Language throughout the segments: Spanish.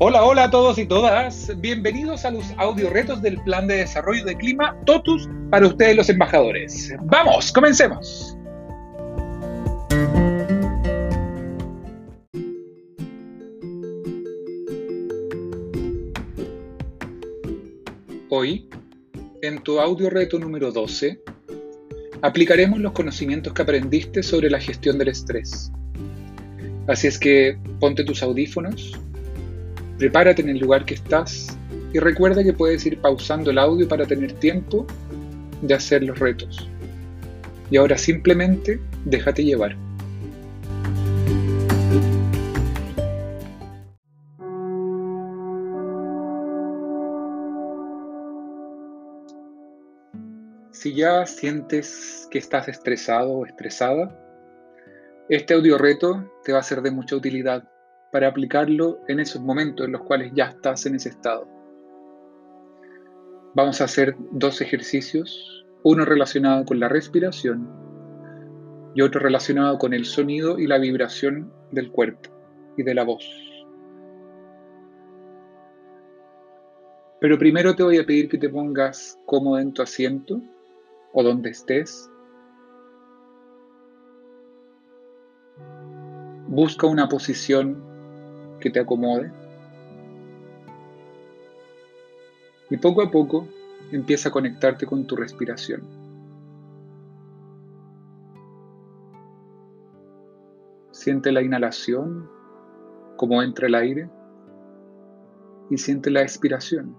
Hola, hola a todos y todas. Bienvenidos a los audio retos del Plan de Desarrollo de Clima TOTUS para ustedes los embajadores. Vamos, comencemos. Hoy, en tu audio reto número 12, aplicaremos los conocimientos que aprendiste sobre la gestión del estrés. Así es que ponte tus audífonos, Prepárate en el lugar que estás y recuerda que puedes ir pausando el audio para tener tiempo de hacer los retos. Y ahora simplemente déjate llevar. Si ya sientes que estás estresado o estresada, este audio reto te va a ser de mucha utilidad para aplicarlo en esos momentos en los cuales ya estás en ese estado. Vamos a hacer dos ejercicios, uno relacionado con la respiración y otro relacionado con el sonido y la vibración del cuerpo y de la voz. Pero primero te voy a pedir que te pongas cómodo en tu asiento o donde estés. Busca una posición que te acomode. Y poco a poco empieza a conectarte con tu respiración. Siente la inhalación, como entra el aire, y siente la expiración,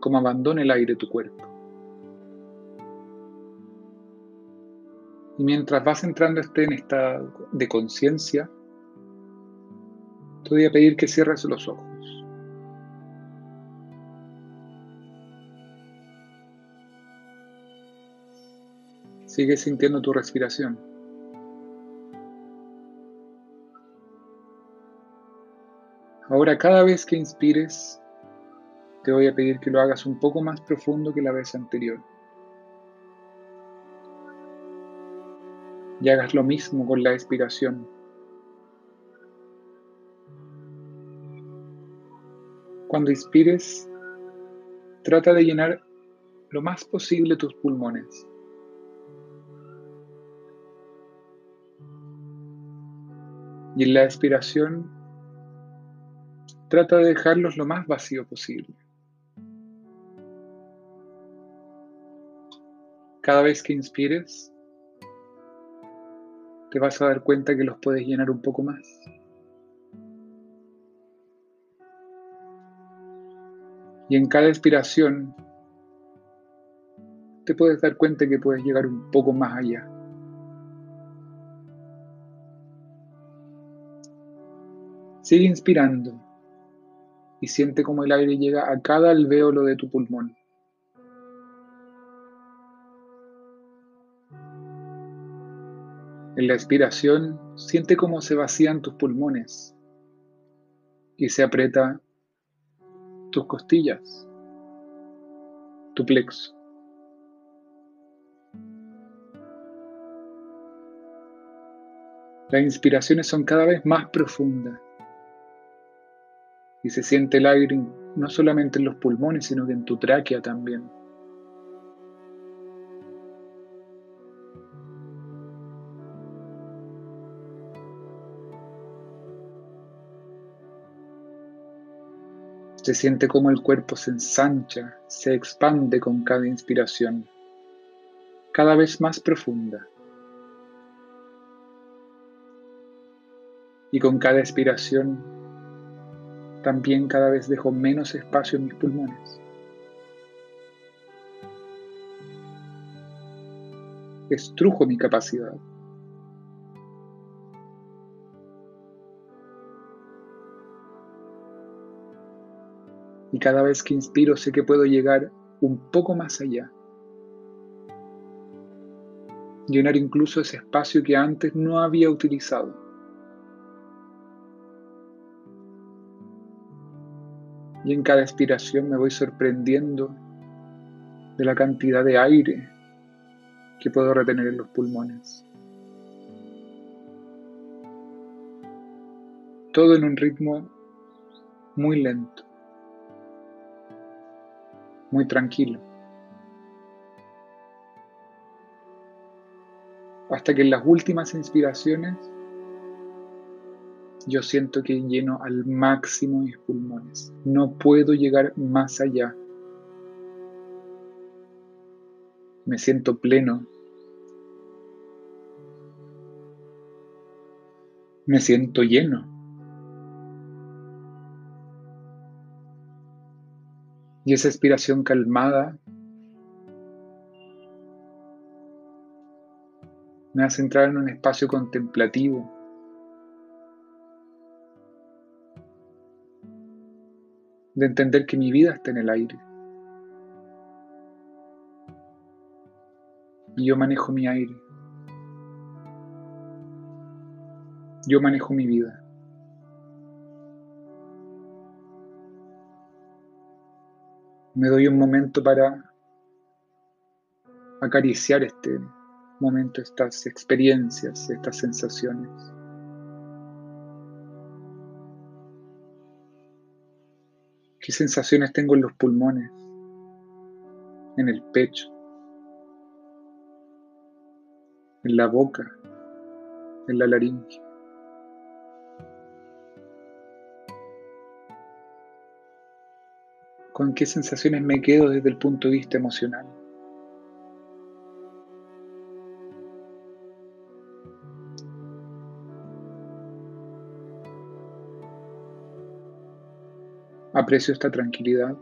como abandona el aire tu cuerpo. Y mientras vas entrando este en estado de conciencia, te voy a pedir que cierres los ojos. Sigue sintiendo tu respiración. Ahora cada vez que inspires, te voy a pedir que lo hagas un poco más profundo que la vez anterior. Y hagas lo mismo con la expiración. Cuando inspires, trata de llenar lo más posible tus pulmones. Y en la expiración, trata de dejarlos lo más vacío posible. Cada vez que inspires, te vas a dar cuenta que los puedes llenar un poco más. Y en cada expiración te puedes dar cuenta que puedes llegar un poco más allá. Sigue inspirando y siente cómo el aire llega a cada alvéolo de tu pulmón. En la expiración, siente cómo se vacían tus pulmones y se aprieta tus costillas, tu plexo. Las inspiraciones son cada vez más profundas y se siente el aire no solamente en los pulmones, sino que en tu tráquea también. Se siente como el cuerpo se ensancha, se expande con cada inspiración, cada vez más profunda. Y con cada expiración, también cada vez dejo menos espacio en mis pulmones. Estrujo mi capacidad. Y cada vez que inspiro sé que puedo llegar un poco más allá. Llenar incluso ese espacio que antes no había utilizado. Y en cada expiración me voy sorprendiendo de la cantidad de aire que puedo retener en los pulmones. Todo en un ritmo muy lento, muy tranquilo. Hasta que en las últimas inspiraciones yo siento que lleno al máximo mis pulmones. No puedo llegar más allá. Me siento pleno. Me siento lleno. Y esa expiración calmada me hace entrar en un espacio contemplativo de entender que mi vida está en el aire. Y yo manejo mi aire. Yo manejo mi vida. Me doy un momento para acariciar este momento, estas experiencias, estas sensaciones. ¿Qué sensaciones tengo en los pulmones? En el pecho, en la boca, en la laringe. ¿Con qué sensaciones me quedo desde el punto de vista emocional? Aprecio esta tranquilidad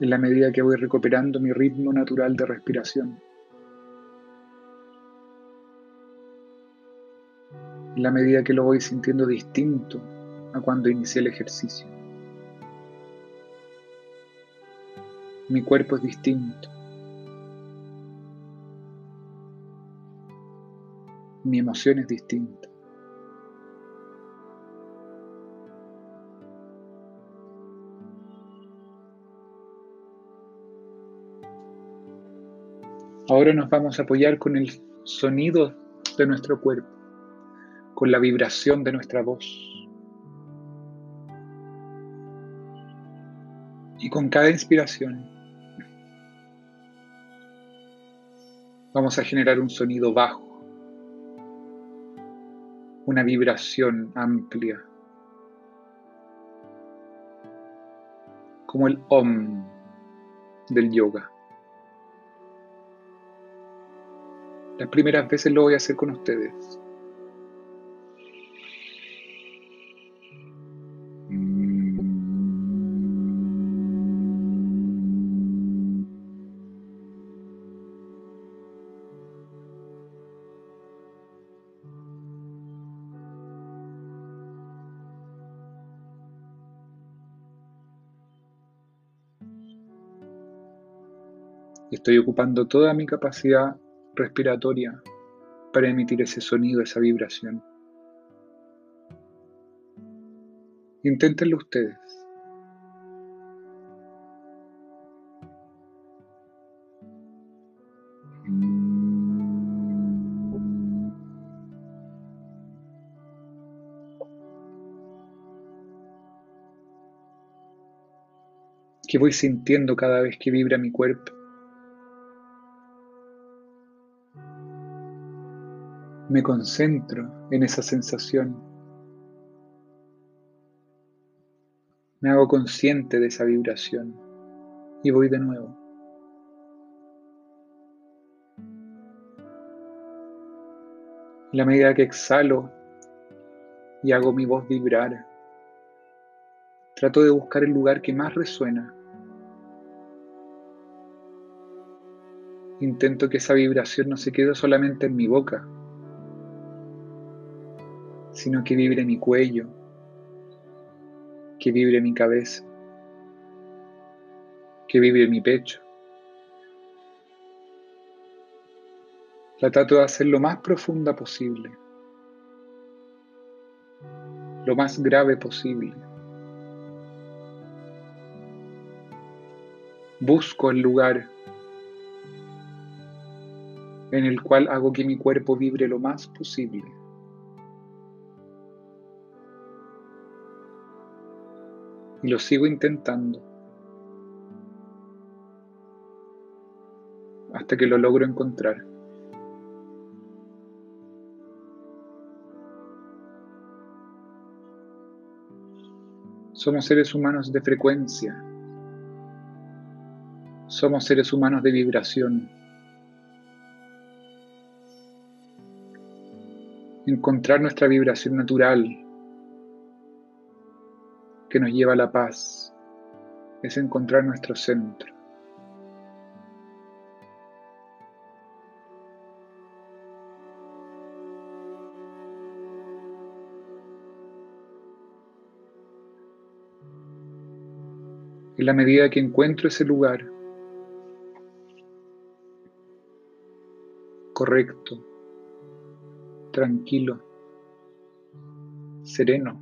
en la medida que voy recuperando mi ritmo natural de respiración. En la medida que lo voy sintiendo distinto a cuando inicié el ejercicio. Mi cuerpo es distinto. Mi emoción es distinta. Ahora nos vamos a apoyar con el sonido de nuestro cuerpo, con la vibración de nuestra voz. Y con cada inspiración vamos a generar un sonido bajo, una vibración amplia, como el OM del yoga. Las primeras veces lo voy a hacer con ustedes. Estoy ocupando toda mi capacidad respiratoria para emitir ese sonido, esa vibración. Inténtenlo ustedes. ¿Qué voy sintiendo cada vez que vibra mi cuerpo? Me concentro en esa sensación. Me hago consciente de esa vibración y voy de nuevo. la medida que exhalo y hago mi voz vibrar, trato de buscar el lugar que más resuena. Intento que esa vibración no se quede solamente en mi boca, sino que vibre mi cuello, que vibre mi cabeza, que vibre mi pecho. La trato de hacer lo más profunda posible, lo más grave posible. Busco el lugar en el cual hago que mi cuerpo vibre lo más posible. Y lo sigo intentando. Hasta que lo logro encontrar. Somos seres humanos de frecuencia. Somos seres humanos de vibración. Encontrar nuestra vibración natural que nos lleva a la paz es encontrar nuestro centro. En la medida que encuentro ese lugar correcto, tranquilo, sereno,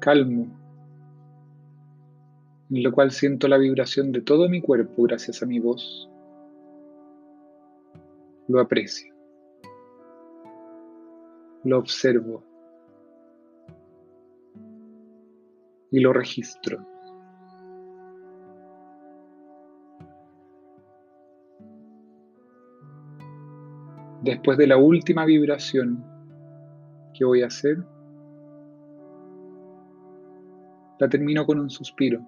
calmo, en lo cual siento la vibración de todo mi cuerpo gracias a mi voz. Lo aprecio, lo observo y lo registro. Después de la última vibración que voy a hacer, la termino con un suspiro.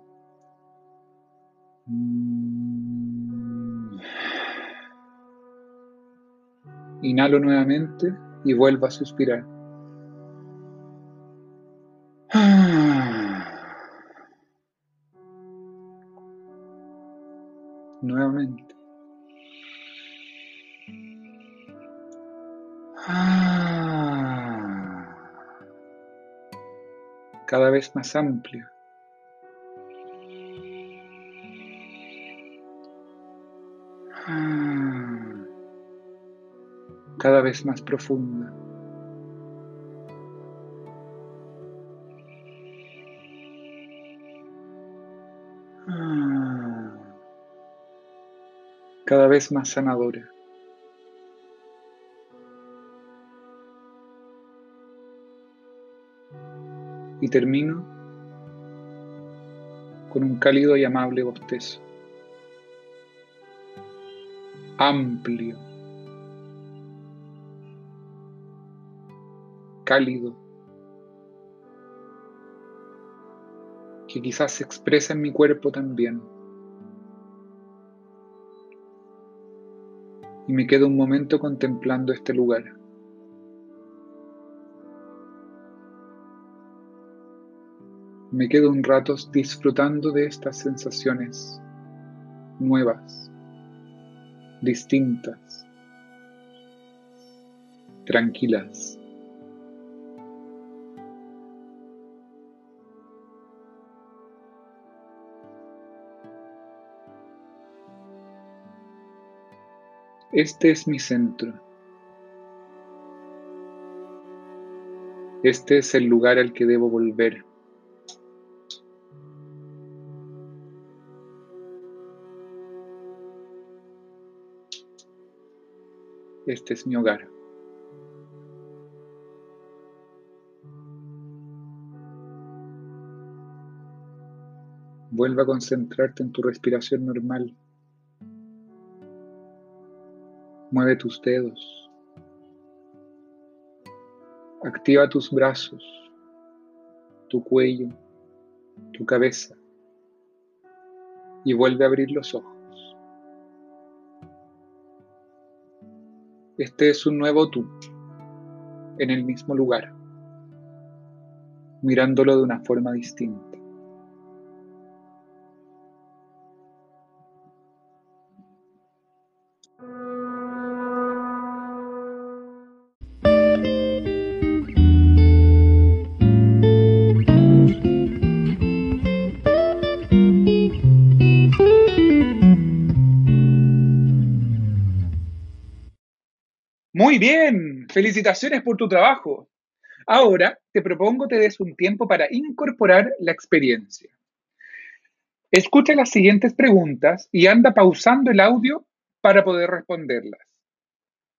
Inhalo nuevamente y vuelvo a suspirar. Nuevamente. Cada vez más amplia. Cada vez más profunda. cada vez más sanadora. Y termino con un cálido y amable bostezo. Amplio. Cálido. Que quizás se expresa en mi cuerpo también. y me quedo un momento contemplando este lugar. Me quedo un rato disfrutando de estas sensaciones nuevas, distintas, tranquilas. Este es mi centro. Este es el lugar al que debo volver. Este es mi hogar. Vuelva a concentrarte en tu respiración normal. Mueve tus dedos. Activa tus brazos, tu cuello, tu cabeza y vuelve a abrir los ojos. Este es un nuevo tú en el mismo lugar, mirándolo de una forma distinta. Muy bien, felicitaciones por tu trabajo. Ahora te propongo te des un tiempo para incorporar la experiencia. Escucha las siguientes preguntas y anda pausando el audio para poder responderlas.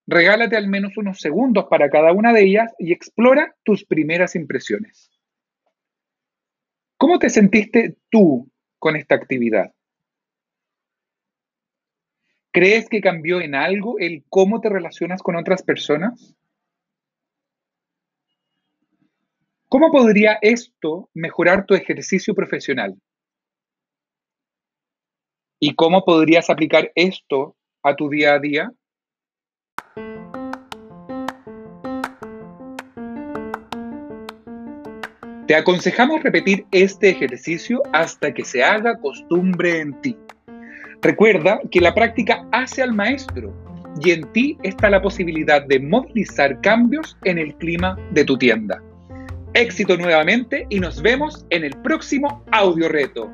Regálate al menos unos segundos para cada una de ellas y explora tus primeras impresiones. ¿Cómo te sentiste tú con esta actividad? ¿Crees que cambió en algo el cómo te relacionas con otras personas? ¿Cómo podría esto mejorar tu ejercicio profesional? ¿Y cómo podrías aplicar esto a tu día a día? Te aconsejamos repetir este ejercicio hasta que se haga costumbre en ti. Recuerda que la práctica hace al maestro y en ti está la posibilidad de movilizar cambios en el clima de tu tienda. Éxito nuevamente y nos vemos en el próximo audio reto.